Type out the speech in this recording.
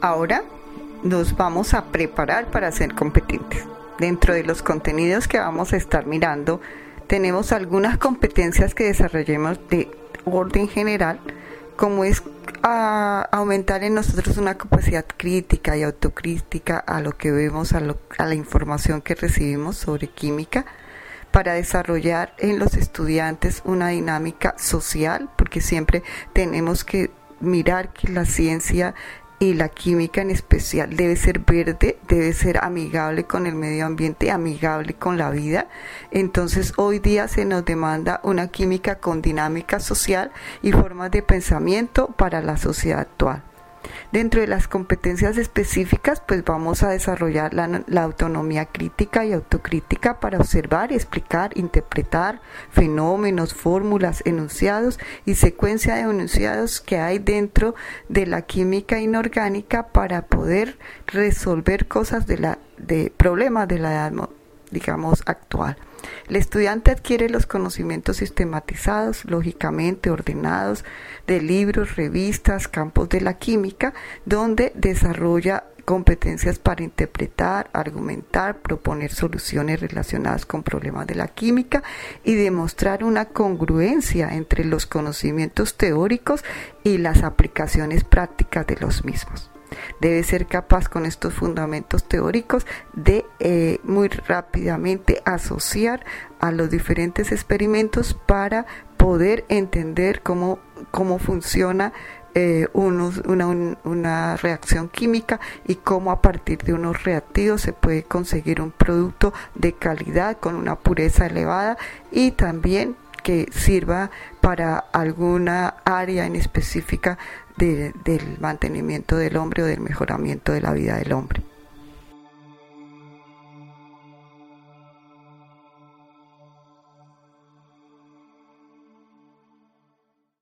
Ahora nos vamos a preparar para ser competentes. Dentro de los contenidos que vamos a estar mirando, tenemos algunas competencias que desarrollemos de orden general, como es a aumentar en nosotros una capacidad crítica y autocrítica a lo que vemos, a, a la información que recibimos sobre química, para desarrollar en los estudiantes una dinámica social, porque siempre tenemos que mirar que la ciencia y la química en especial debe ser verde, debe ser amigable con el medio ambiente, amigable con la vida. Entonces hoy día se nos demanda una química con dinámica social y formas de pensamiento para la sociedad actual. Dentro de las competencias específicas, pues vamos a desarrollar la, autonomía crítica y autocrítica para observar, explicar, interpretar fenómenos, fórmulas, enunciados y secuencia de enunciados que hay dentro de la química inorgánica para poder resolver cosas de la de problemas de la edad digamos actual. El estudiante adquiere los conocimientos sistematizados, lógicamente ordenados, de libros, revistas, campos de la química, donde desarrolla competencias para interpretar, argumentar, proponer soluciones relacionadas con problemas de la química y demostrar una congruencia entre los conocimientos teóricos y las aplicaciones prácticas de los mismos debe ser capaz con estos fundamentos teóricos de eh, muy rápidamente asociar a los diferentes experimentos para poder entender cómo, cómo funciona eh, una, una, reacción química y cómo a partir de unos reactivos se puede conseguir un producto de calidad con una pureza elevada y también que sirva para alguna área en específica del mantenimiento del hombre o del mejoramiento de la vida del hombre.